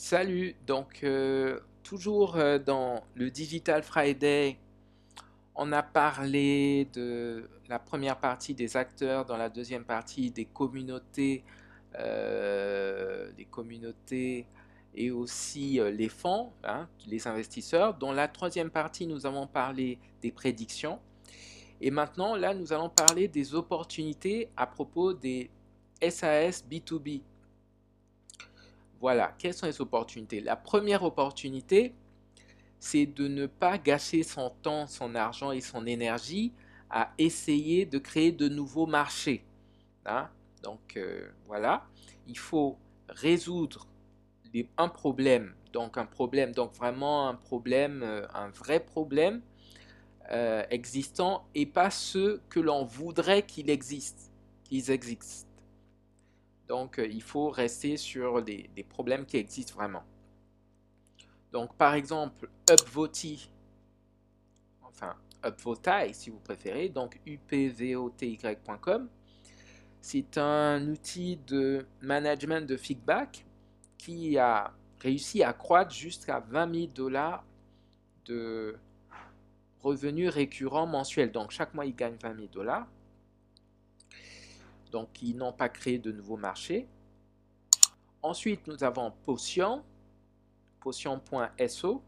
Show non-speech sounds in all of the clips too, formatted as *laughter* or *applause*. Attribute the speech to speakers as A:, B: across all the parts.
A: Salut, donc euh, toujours euh, dans le Digital Friday, on a parlé de la première partie des acteurs, dans la deuxième partie des communautés, euh, communautés et aussi les fonds, hein, les investisseurs. Dans la troisième partie, nous avons parlé des prédictions. Et maintenant, là, nous allons parler des opportunités à propos des SAS B2B. Voilà, quelles sont les opportunités? La première opportunité, c'est de ne pas gâcher son temps, son argent et son énergie à essayer de créer de nouveaux marchés. hein? Donc euh, voilà, il faut résoudre un problème, donc un problème, donc vraiment un problème, euh, un vrai problème euh, existant et pas ceux que l'on voudrait qu'il existe, qu'ils existent. Donc, euh, il faut rester sur des, problèmes qui existent vraiment. Donc, par exemple, Upvoty, enfin Upvoty si vous préférez, donc upvoty.com, c'est un outil de management de feedback qui a réussi à croître jusqu'à 20 000 dollars de revenus récurrents mensuels. Donc, chaque mois, ils gagnent 20 000 dollars. Donc, ils n'ont pas créé de nouveaux marchés. Ensuite, nous avons Potion, potion.so,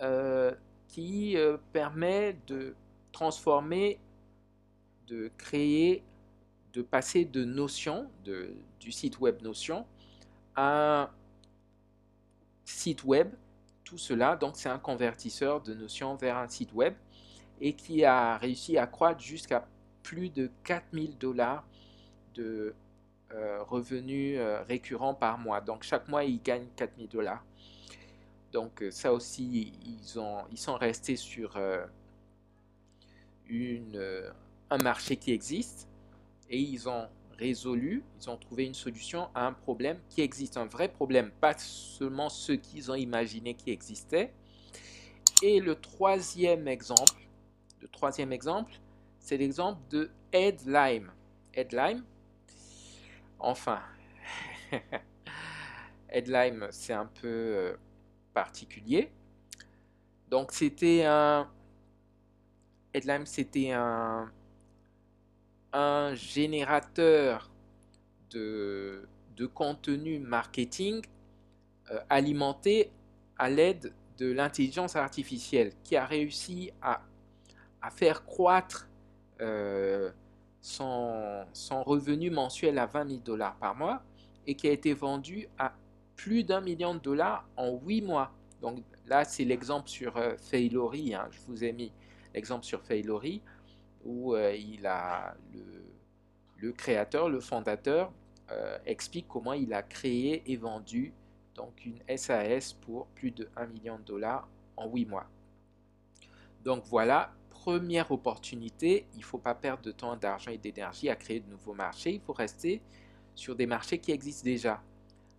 A: euh, qui euh, permet de transformer, de créer, de passer de Notion, du site web Notion, à un site web. Tout cela, donc, c'est un convertisseur de Notion vers un site web et qui a réussi à croître jusqu'à plus de 4000 dollars de euh, revenus euh, récurrents par mois. Donc chaque mois, ils gagnent 4000 dollars. Donc euh, ça aussi, ils, ont, sont restés sur un marché qui existe et ils ont résolu, ils ont trouvé une solution à un problème qui existe, un vrai problème, pas seulement ce qu'ils ont imaginé qui existait. Et le troisième exemple, le troisième exemple, c'est l'exemple de Headlime. Headlime, enfin, *laughs* Headlime, c'est un peu euh, particulier. Donc c'était un Headlime, c'était un, un générateur de, de contenu marketing euh, alimenté à l'aide de l'intelligence artificielle qui a réussi à faire croître euh, son, revenu mensuel à 20 000 dollars par mois et qui a été vendu à plus d'un million de dollars en 8 mois. Donc là, c'est l'exemple sur euh, hein. Je vous ai mis l'exemple sur Failory où euh, il a le, le créateur, le fondateur, euh, explique comment il a créé et vendu donc une SAS pour plus de 1 million de dollars en 8 mois. Donc voilà, première opportunité, il ne faut pas perdre de temps, d'argent et d'énergie à créer de nouveaux marchés, il faut rester sur des marchés qui existent déjà.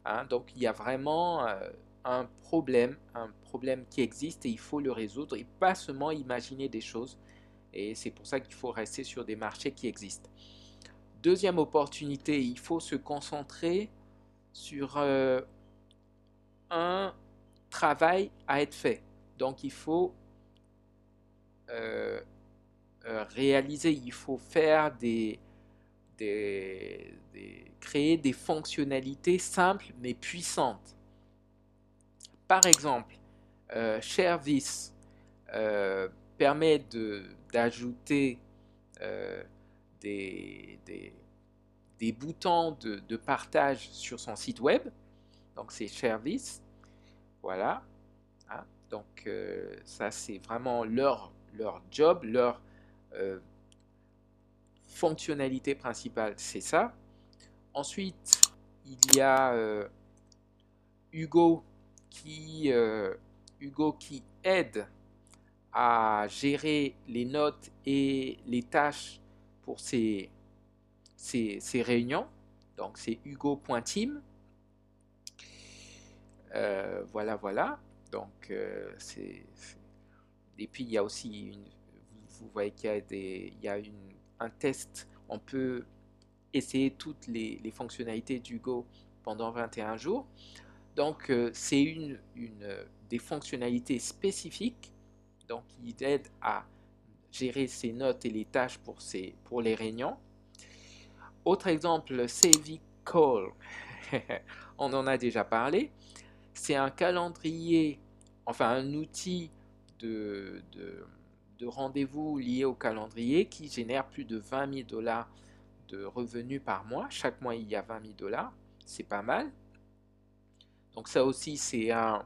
A: hein. Donc il y a vraiment euh, un problème, un problème qui existe et il faut le résoudre et pas seulement imaginer des choses. Et c'est pour ça qu'il faut rester sur des marchés qui existent. Deuxième opportunité, il faut se concentrer sur euh, un travail à être fait. Donc il faut euh, euh, réaliser, il faut faire des, créer des fonctionnalités simples mais puissantes. Par exemple, euh, Sharevis euh, permet de- d'ajouter euh, des, des- boutons de, de partage sur son site web. Donc c'est Sharevis. Voilà. hein. Donc ça c'est vraiment leur, leur job, leur euh, fonctionnalité principale, c'est ça. Ensuite, il y a euh, Hugo qui, euh, Hugo qui aide à gérer les notes et les tâches pour ces, réunions. Donc c'est hugo.team. Voilà, voilà. Donc c'est- et puis il y a aussi vous, voyez qu'il y a des, il un test. On peut essayer toutes les, fonctionnalités d'Hugo pendant 21 jours. Donc, euh, c'est une, des fonctionnalités spécifiques donc, qui aident à gérer ses notes et les tâches pour, les réunions. Autre exemple, Call. *laughs* On en a déjà parlé. C'est un calendrier, enfin un outil de, de, de rendez-vous lié au calendrier qui génère plus de 20 000 dollars de revenus par mois. Chaque mois, il y a 20 000 dollars. C'est pas mal. Donc ça aussi, c'est un...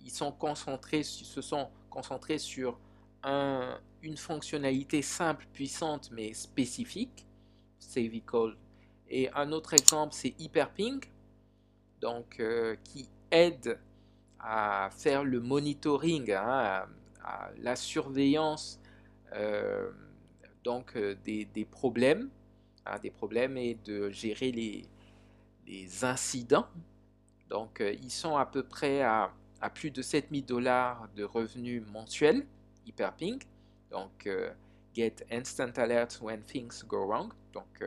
A: Ils sont concentrés, se sont concentrés sur un, une fonctionnalité simple, puissante, mais spécifique. Call. Et un autre exemple, c'est Hyperping, donc euh, qui aide à faire le monitoring, hein, la surveillance euh, donc euh, des, problèmes, hein, des problèmes et de gérer les, incidents donc, euh, ils sont à peu près à, plus de 7000 dollars de revenus mensuels, Hyperping. Donc, get instant alerts when things go wrong. Donc,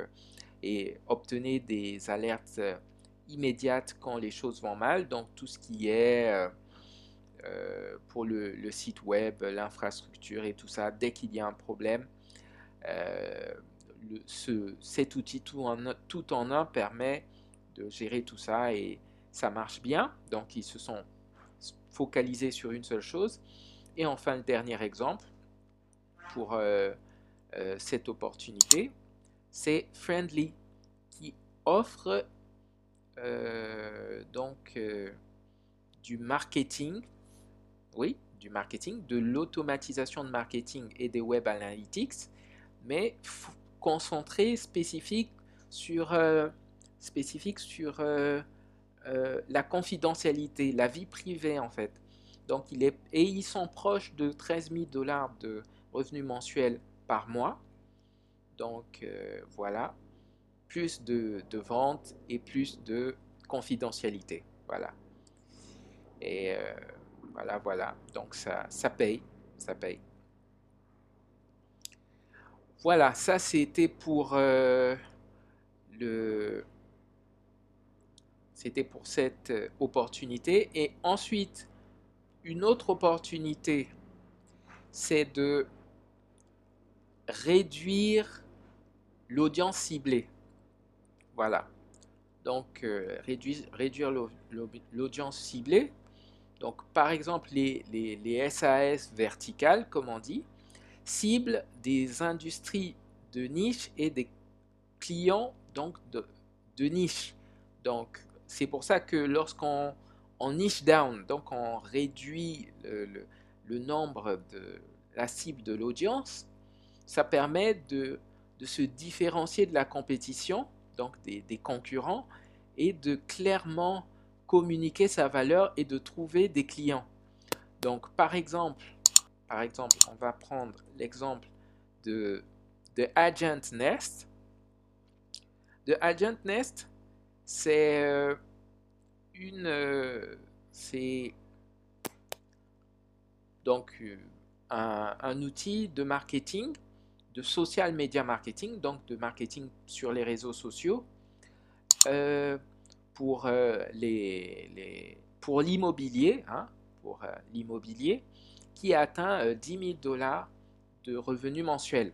A: et obtenez des alertes immédiates quand les choses vont mal. Donc, tout ce qui est pour le, site web, l'infrastructure et tout ça, dès qu'il y a un problème, cet outil tout en, tout en un permet de gérer tout ça et ça marche bien, donc ils se sont focalisés sur une seule chose. Et enfin, le dernier exemple pour euh, euh, cette opportunité, c'est Friendly, qui offre euh, donc du marketing, oui, du marketing, de l'automatisation de marketing et des web analytics, mais concentré spécifique sur, spécifique sur euh, la confidentialité, la vie privée en fait. Donc il est, et ils sont proches de 13 000 dollars de revenus mensuels par mois. Donc euh, voilà, plus de, ventes et plus de confidentialité. Voilà. Et euh, voilà, voilà. Donc ça, ça paye, ça paye. Voilà, ça c'était pour le, c'était pour cette euh, opportunité. Et ensuite, une autre opportunité, c'est de réduire l'audience ciblée. Voilà. Donc, euh, réduire, l'audience ciblée. Donc, par exemple, les, SAS verticales, comme on dit, ciblent des industries de niche et des clients donc de, de niche. Donc, c'est pour ça que lorsqu'on niche down, donc on réduit le, nombre de la cible de l'audience, ça permet de, se différencier de la compétition, donc des, concurrents, et de clairement communiquer sa valeur et de trouver des clients. Donc par exemple, par exemple, on va prendre l'exemple de, de Agent Nest. De Agent Nest, c'est euh, une. Euh, c'est donc euh, un, outil de marketing, de social media marketing, donc de marketing sur les réseaux sociaux, pour les, pour l'immobilier, hein, pour l'immobilier, qui atteint 10 000 dollars de revenus mensuels.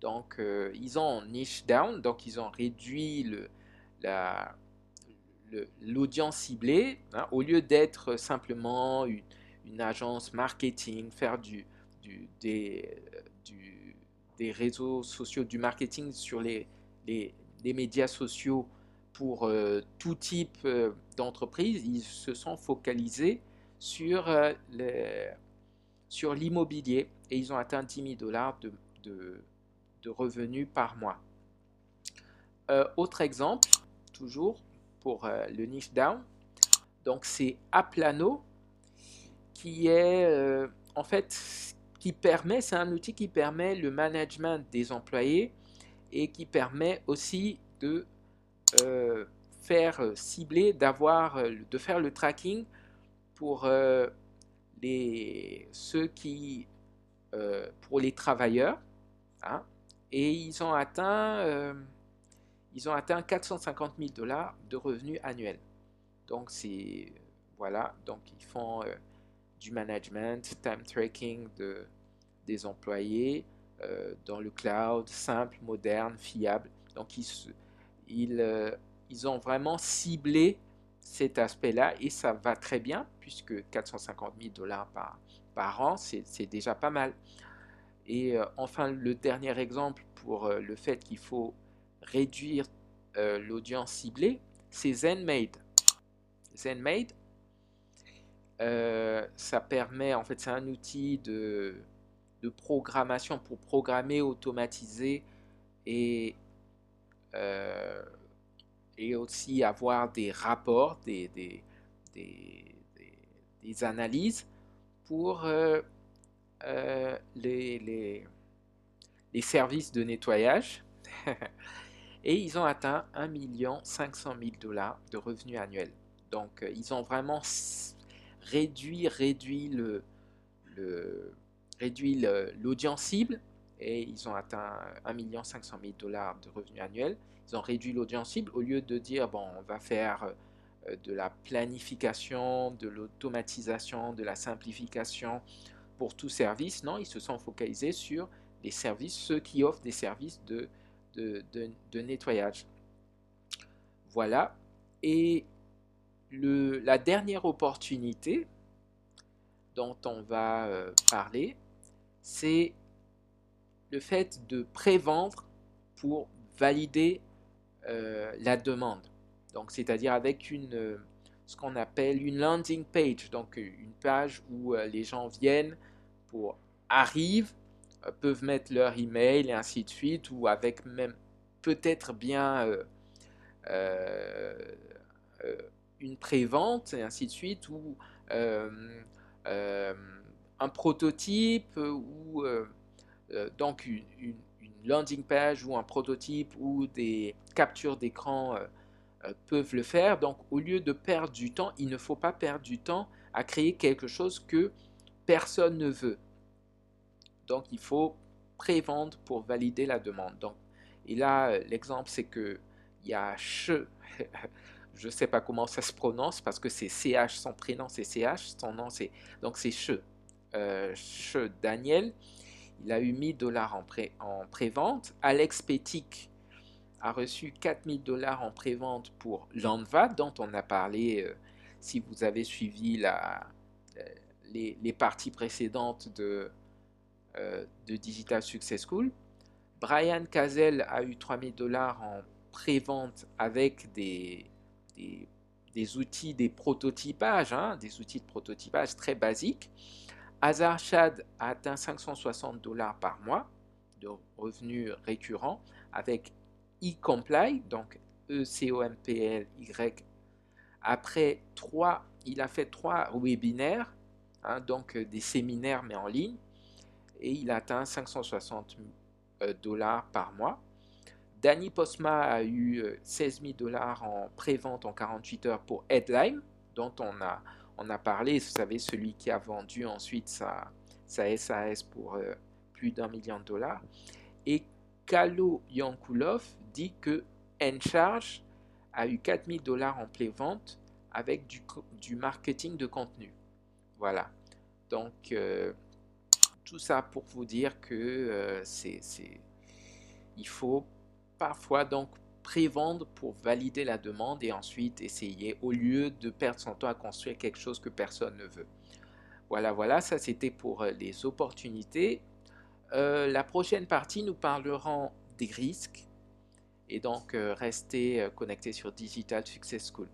A: Donc, ils ont niche down, donc ils ont réduit le, la, l'audience ciblée, hein, au lieu d'être simplement une, agence marketing, faire du, des, réseaux sociaux, du marketing sur les, les, médias sociaux pour euh, tout type euh, d'entreprise, ils se sont focalisés sur, euh, sur l'immobilier et ils ont atteint 10 000 dollars de, de, revenus par mois. autre exemple, toujours, pour le niche down. Donc c'est Aplano qui est en fait qui permet, c'est un outil qui permet le management des employés et qui permet aussi de euh, faire cibler, d'avoir, de faire le tracking pour les, ceux qui, pour les travailleurs. Hein. et ils ont atteint ils ont atteint 450 000 dollars de revenus annuels. Donc, c'est. Voilà. Donc, ils font du management, time tracking de, des employés dans le cloud, simple, moderne, fiable. Donc, ils, ils, ils ont vraiment ciblé cet aspect-là et ça va très bien puisque 450 000 dollars par, par an, c'est déjà pas mal. Et euh, enfin, le dernier exemple pour euh, le fait qu'il faut réduire euh, l'audience ciblée, c'est ZenMaid. ZenMaid, ça permet, en fait, c'est un outil de, programmation pour programmer, automatiser et et aussi avoir des rapports, des, analyses pour euh, euh, les, les, services de nettoyage. *laughs* et ils ont atteint 1 500 000 dollars de revenus annuels. Donc, euh, ils ont vraiment réduit, réduit le, l'audience cible et ils ont atteint 1 500 000 dollars de revenus annuels ils ont réduit l'audience cible au lieu de dire bon, on va faire euh, de la planification, de l'automatisation, de la simplification pour tout service. Non, ils se sont focalisés sur les services, ceux qui offrent des services de, de, nettoyage. Voilà. Et la dernière opportunité dont on va euh, parler, c'est le fait de prévendre pour valider euh, la demande. Donc, c'est-à-dire avec une, euh, ce qu'on appelle une landing page, donc une page où les gens viennent pour arrivent, peuvent mettre leur email et ainsi de suite, ou avec même peut-être bien une prévente et ainsi de suite, ou un prototype, ou donc une landing page ou un prototype ou des captures d'écran euh, euh, peuvent le faire. Donc au lieu de perdre du temps, il ne faut pas perdre du temps à créer quelque chose que personne ne veut. Donc il faut prévendre pour valider la demande. Donc, et là, euh, l'exemple, c'est que il y a *laughs* je ne sais pas comment ça se prononce parce que c'est CH, son prénom c'est CH, son nom c'est, donc c'est che, che Daniel il a eu 1000 dollars en, pré, en prévente. Alex Petik a reçu 4000 dollars en prévente pour Landva, dont on a parlé euh, si vous avez suivi la, euh, les, parties précédentes de, euh, de Digital Success School. Brian Cazel a eu 3000 dollars en prévente avec des, des, outils, des prototypages, hein, des outils de prototypage très basiques. Hazard Chad a atteint 560 dollars par mois de revenus récurrents avec e-comply, donc E-C-O-M-P-L-Y. Après trois, il a fait trois webinaires, hein, donc euh, des séminaires mais en ligne, et il a atteint 560 euh, dollars par mois. Danny Posma a eu 16 euh, 000 dollars en pré-vente en 48 heures pour Headline, dont on a, on a parlé, vous savez, celui qui a vendu ensuite sa, sa SAS pour euh, plus d'un million de dollars. Et Kalo Yankulov dit que Encharge a eu 4000 dollars en play-vente avec du, du, marketing de contenu. Voilà. Donc, euh, tout ça pour vous dire que euh, c'est, il faut parfois donc prévendre pour valider la demande et ensuite essayer au lieu de perdre son temps à construire quelque chose que personne ne veut. Voilà, voilà, ça c'était pour euh, les opportunités. Euh, la prochaine partie, nous parlerons des risques et donc euh, restez connectés sur Digital Success School.